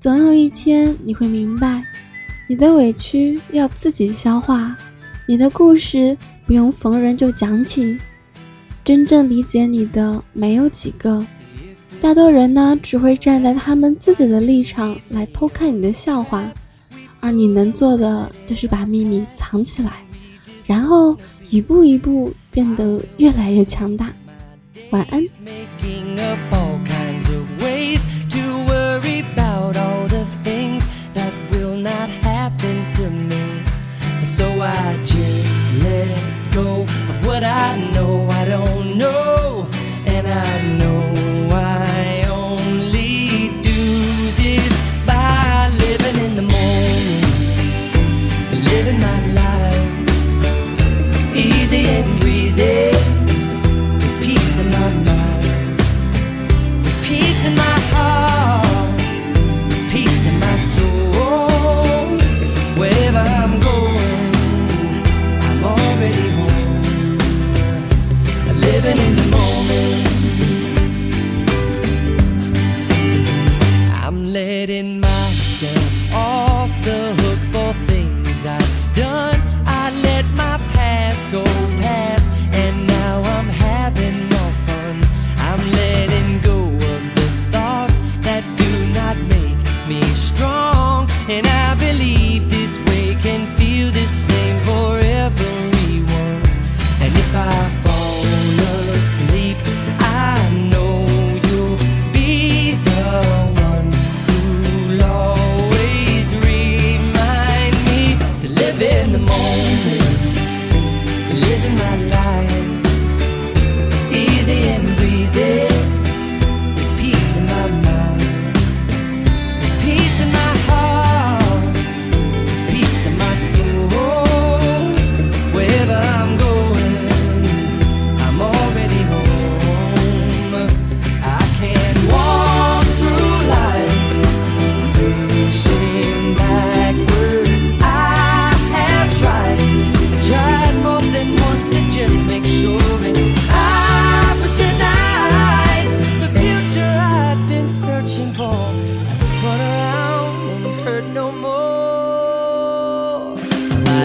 总有一天你会明白，你的委屈要自己消化，你的故事不用逢人就讲起。真正理解你的没有几个，大多人呢只会站在他们自己的立场来偷看你的笑话，而你能做的就是把秘密藏起来，然后一步一步变得越来越强大。晚安。I just let go of what I know I don't know, and I know I only do this by living in the moment, living my life easy and breezy, with peace in my mind, with peace in my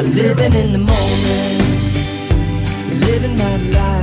living in the moment, living my life.